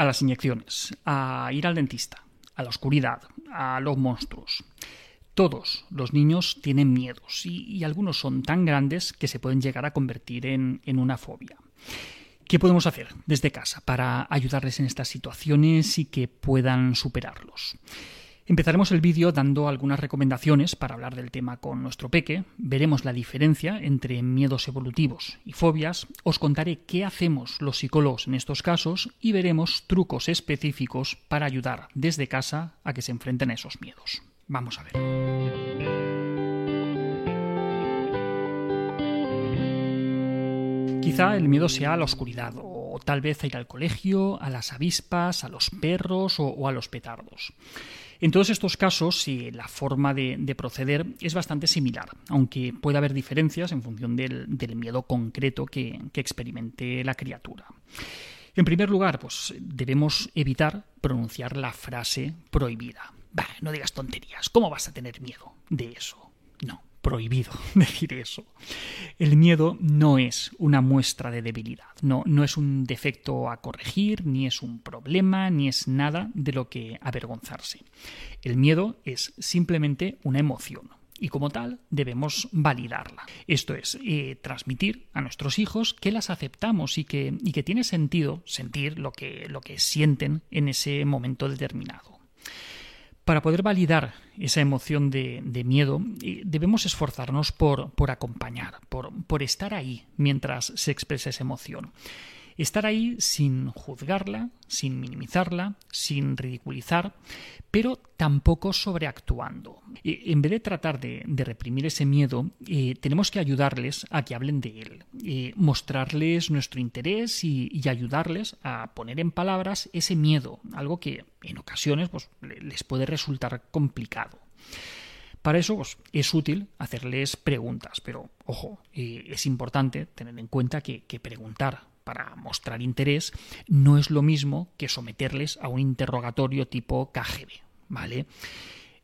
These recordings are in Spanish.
a las inyecciones, a ir al dentista, a la oscuridad, a los monstruos. Todos los niños tienen miedos y, algunos son tan grandes que se pueden llegar a convertir en, en una fobia. ¿Qué podemos hacer desde casa para ayudarles en estas situaciones y que puedan superarlos? Empezaremos el vídeo dando algunas recomendaciones para hablar del tema con nuestro peque, veremos la diferencia entre miedos evolutivos y fobias, os contaré qué hacemos los psicólogos en estos casos y veremos trucos específicos para ayudar desde casa a que se enfrenten a esos miedos. Vamos a ver. Quizá el miedo sea a la oscuridad, o tal vez a ir al colegio, a las avispas, a los perros o, a los petardos. En todos estos casos, la forma de, proceder es bastante similar, aunque puede haber diferencias en función del, miedo concreto que, experimente la criatura. En primer lugar, pues debemos evitar pronunciar la frase prohibida. Bah, no digas tonterías, ¿cómo vas a tener miedo de eso? No, prohibido decir eso. El miedo no es una muestra de debilidad, no, no es un defecto a corregir, ni es un problema, ni es nada de lo que avergonzarse. El miedo es simplemente una emoción, y como tal debemos validarla. Esto es, eh, transmitir a nuestros hijos que las aceptamos y que, y que tiene sentido sentir lo que, lo que sienten en ese momento determinado. Para poder validar esa emoción de, miedo, eh, debemos esforzarnos por, por acompañar, por, por estar ahí mientras se expresa esa emoción. Estar ahí sin juzgarla, sin minimizarla, sin ridiculizar, pero tampoco sobreactuando. En vez de tratar de, reprimir ese miedo, eh, tenemos que ayudarles a que hablen de él, eh, mostrarles nuestro interés y, ayudarles a poner en palabras ese miedo, algo que en ocasiones pues, les puede resultar complicado. Para eso pues, es útil hacerles preguntas, pero ojo, eh, es importante tener en cuenta que preguntar para mostrar interés no es lo mismo que someterles a un interrogatorio tipo KGB, ¿vale?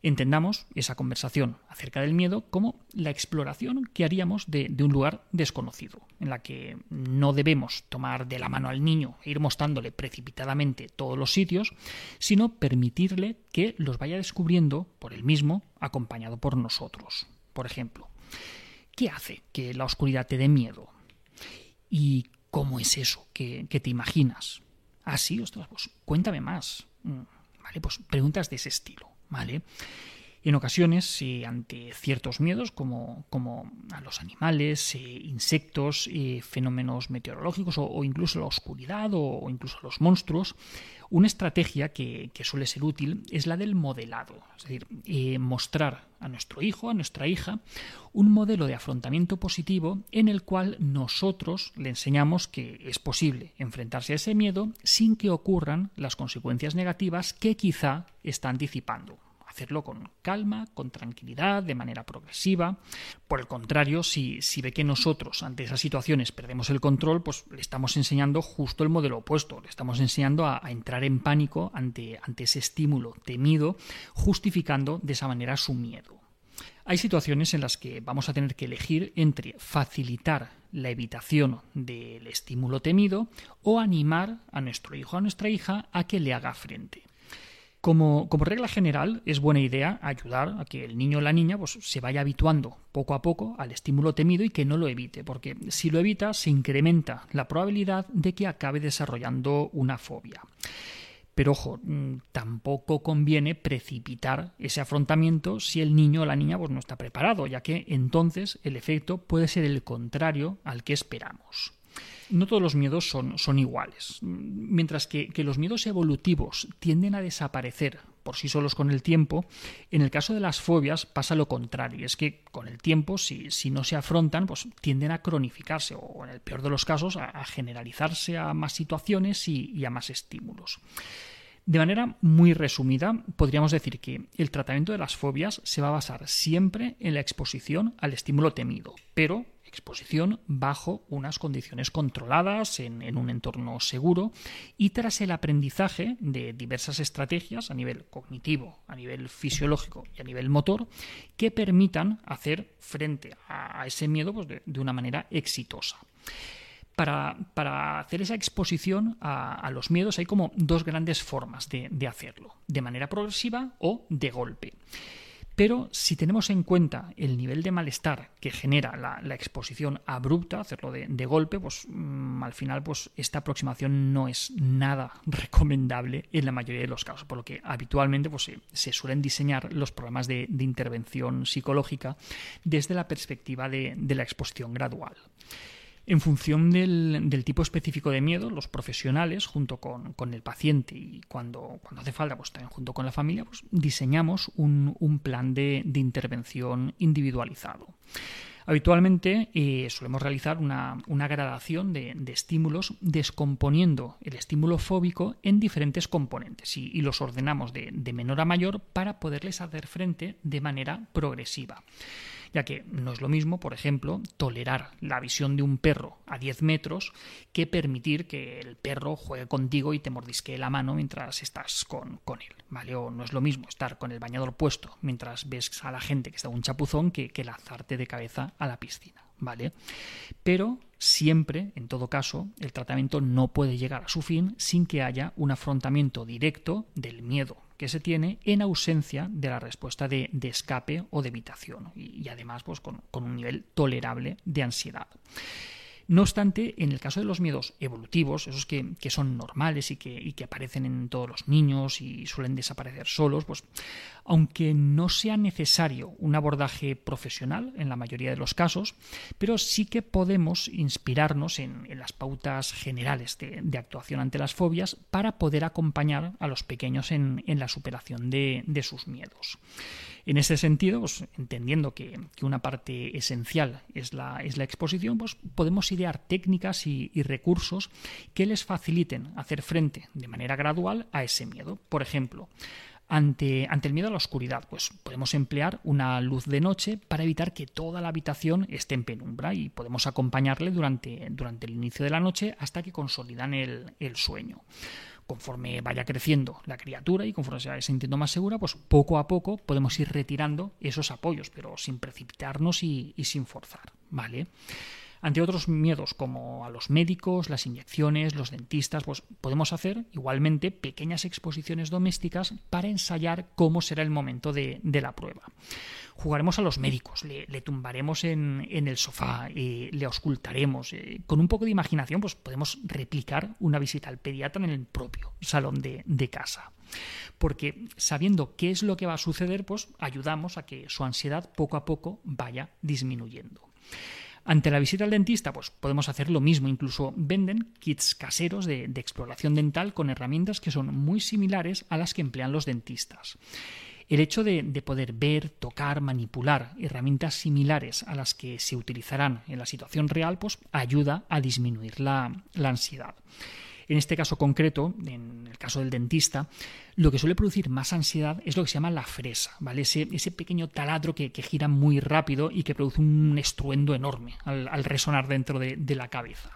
Entendamos esa conversación acerca del miedo como la exploración que haríamos de, un lugar desconocido, en la que no debemos tomar de la mano al niño e ir mostrándole precipitadamente todos los sitios, sino permitirle que los vaya descubriendo por él mismo, acompañado por nosotros. Por ejemplo, ¿qué hace que la oscuridad te dé miedo? ¿Y ¿Cómo es eso que, te imaginas? Ah, sí, ostras, pues cuéntame más. Mm, vale, pues preguntas de ese estilo, ¿vale? En ocasiones, ante ciertos miedos, como, como, a los animales, eh, insectos, eh, fenómenos meteorológicos o, incluso la oscuridad o, incluso los monstruos, una estrategia que, suele ser útil es la del modelado, es decir, eh, mostrar a nuestro hijo, a nuestra hija, un modelo de afrontamiento positivo en el cual nosotros le enseñamos que es posible enfrentarse a ese miedo sin que ocurran las consecuencias negativas que quizá está anticipando hacerlo con calma, con tranquilidad, de manera progresiva. Por el contrario, si, si ve que nosotros ante esas situaciones perdemos el control, pues le estamos enseñando justo el modelo opuesto, le estamos enseñando a, entrar en pánico ante, ante ese estímulo temido, justificando de esa manera su miedo. Hay situaciones en las que vamos a tener que elegir entre facilitar la evitación del estímulo temido o animar a nuestro hijo o a nuestra hija a que le haga frente. Como, regla general, es buena idea ayudar a que el niño o la niña pues, se vaya habituando poco a poco al estímulo temido y que no lo evite, porque si lo evita se incrementa la probabilidad de que acabe desarrollando una fobia. Pero ojo, mm, tampoco conviene precipitar ese afrontamiento si el niño o la niña pues, no está preparado, ya que entonces el efecto puede ser el contrario al que esperamos no todos los miedos son, son iguales. Mientras que, los miedos evolutivos tienden a desaparecer por sí solos con el tiempo, en el caso de las fobias pasa lo contrario. Es que con el tiempo, si, si no se afrontan, pues tienden a cronificarse o, en el peor de los casos, a, generalizarse a más situaciones y, a más estímulos. De manera muy resumida, podríamos decir que el tratamiento de las fobias se va a basar siempre en la exposición al estímulo temido, pero exposición bajo unas condiciones controladas en, un entorno seguro y tras el aprendizaje de diversas estrategias a nivel cognitivo, a nivel fisiológico y a nivel motor que permitan hacer frente a, ese miedo pues, de, una manera exitosa. para, hacer esa exposición a, los miedos hay como dos grandes formas de, de hacerlo, de manera progresiva o de golpe. Pero si tenemos en cuenta el nivel de malestar que genera la, exposición abrupta, hacerlo de, golpe, pues mm, al final pues esta aproximación no es nada recomendable en la mayoría de los casos, por lo que habitualmente pues, se, suelen diseñar los programas de, intervención psicológica desde la perspectiva de la exposición gradual. En función del, tipo específico de miedo, los profesionales, junto con, el paciente y cuando, hace falta, pues también junto con la familia, pues diseñamos un, plan de, intervención individualizado. Habitualmente eh, solemos realizar una, gradación de, estímulos descomponiendo el estímulo fóbico en diferentes componentes y, y los ordenamos de menor a mayor para poderles hacer frente de manera progresiva ya que no es lo mismo, por ejemplo, tolerar la visión de un perro a 10 metros que permitir que el perro juegue contigo y te mordisque la mano mientras estás con, con él, ¿vale? O no es lo mismo estar con el bañador puesto mientras ves a la gente que está un chapuzón que, que lanzarte de cabeza a la piscina, ¿vale? Pero siempre, en todo caso, el tratamiento no puede llegar a su fin sin que haya un afrontamiento directo del miedo que se tiene en ausencia de la respuesta de, escape o de evitación y, además pues, con, con un nivel tolerable de ansiedad. No obstante, en el caso de los miedos evolutivos, esos que, son normales y que, que, aparecen en todos los niños y suelen desaparecer solos, pues aunque no sea necesario un abordaje profesional en la mayoría de los casos, pero sí que podemos inspirarnos en, las pautas generales de, actuación ante las fobias para poder acompañar a los pequeños en, la superación de sus miedos. En ese sentido, pues, entendiendo que, una parte esencial es la, exposición, pues podemos idear técnicas y, recursos que les faciliten hacer frente de manera gradual a ese miedo. Por ejemplo, ante, el miedo a la oscuridad, pues podemos emplear una luz de noche para evitar que toda la habitación esté en penumbra y podemos acompañarle durante, el inicio de la noche hasta que consolidan el sueño conforme vaya creciendo la criatura y conforme se vaya sintiendo más segura, pues poco a poco podemos ir retirando esos apoyos, pero sin precipitarnos y, sin forzar, ¿vale? Ante otros miedos como a los médicos, las inyecciones, los dentistas, pues podemos hacer igualmente pequeñas exposiciones domésticas para ensayar cómo será el momento de, de la prueba jugaremos a los médicos, le, tumbaremos en, el sofá, eh, le auscultaremos. Eh, con un poco de imaginación, pues podemos replicar una visita al pediatra en el propio salón de, casa. Porque sabiendo qué es lo que va a suceder, pues ayudamos a que su ansiedad poco a poco vaya disminuyendo. Ante la visita al dentista, pues podemos hacer lo mismo. Incluso venden kits caseros de, exploración dental con herramientas que son muy similares a las que emplean los dentistas. El hecho de, poder ver, tocar, manipular herramientas similares a las que se utilizarán en la situación real, pues ayuda a disminuir la, ansiedad. En este caso concreto, en el caso del dentista, lo que suele producir más ansiedad es lo que se llama la fresa, ¿vale? Ese, pequeño taladro que, gira muy rápido y que produce un estruendo enorme al, resonar dentro de, la cabeza.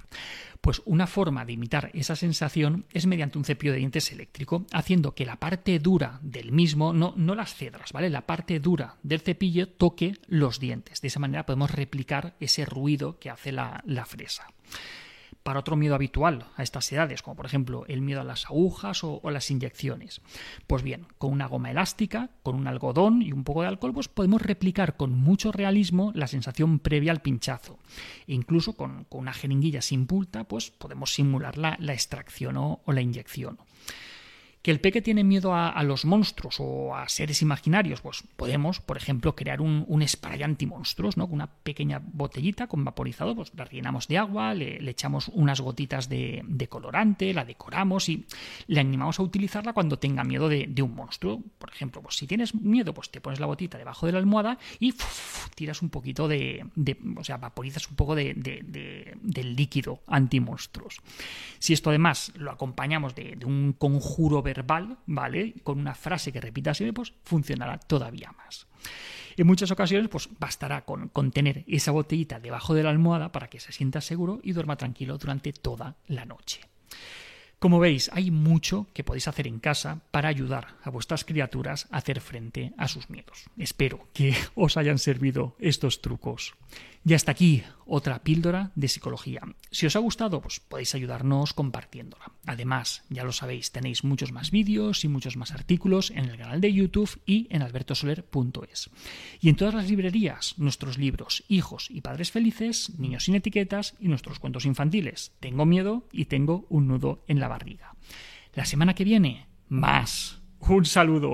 Pues una forma de imitar esa sensación es mediante un cepillo de dientes eléctrico, haciendo que la parte dura del mismo, no, no las cedras, ¿vale? La parte dura del cepillo toque los dientes. De esa manera podemos replicar ese ruido que hace la fresa para otro miedo habitual a estas edades, como por ejemplo el miedo a las agujas o, las inyecciones. Pues bien, con una goma elástica, con un algodón y un poco de alcohol, pues podemos replicar con mucho realismo la sensación previa al pinchazo. E incluso con, una jeringuilla sin punta, pues podemos simular la, extracción o la inyección. ¿Que el peque tiene miedo a, los monstruos o a seres imaginarios? Pues podemos, por ejemplo, crear un, un spray anti-monstruos, ¿no? Con una pequeña botellita con vaporizado, pues la rellenamos de agua, le, echamos unas gotitas de, colorante, la decoramos y le animamos a utilizarla cuando tenga miedo de, un monstruo. Por ejemplo, pues si tienes miedo, pues te pones la botita debajo de la almohada y tiras un poquito de, o sea, vaporizas un poco de, del líquido anti-monstruos. Si esto además lo acompañamos de, un conjuro verbal, ¿vale? Con una frase que repita siempre, pues funcionará todavía más. En muchas ocasiones, pues bastará con, con, tener esa botellita debajo de la almohada para que se sienta seguro y duerma tranquilo durante toda la noche. Como veis, hay mucho que podéis hacer en casa para ayudar a vuestras criaturas a hacer frente a sus miedos. Espero que os hayan servido estos trucos. Y hasta aquí otra píldora de psicología. Si os ha gustado, pues podéis ayudarnos compartiéndola. Además, ya lo sabéis, tenéis muchos más vídeos y muchos más artículos en el canal de YouTube y en albertosoler.es. Y en todas las librerías, nuestros libros Hijos y Padres Felices, Niños sin etiquetas y nuestros cuentos infantiles. Tengo miedo y tengo un nudo en la barriga. La semana que viene, más. Un saludo.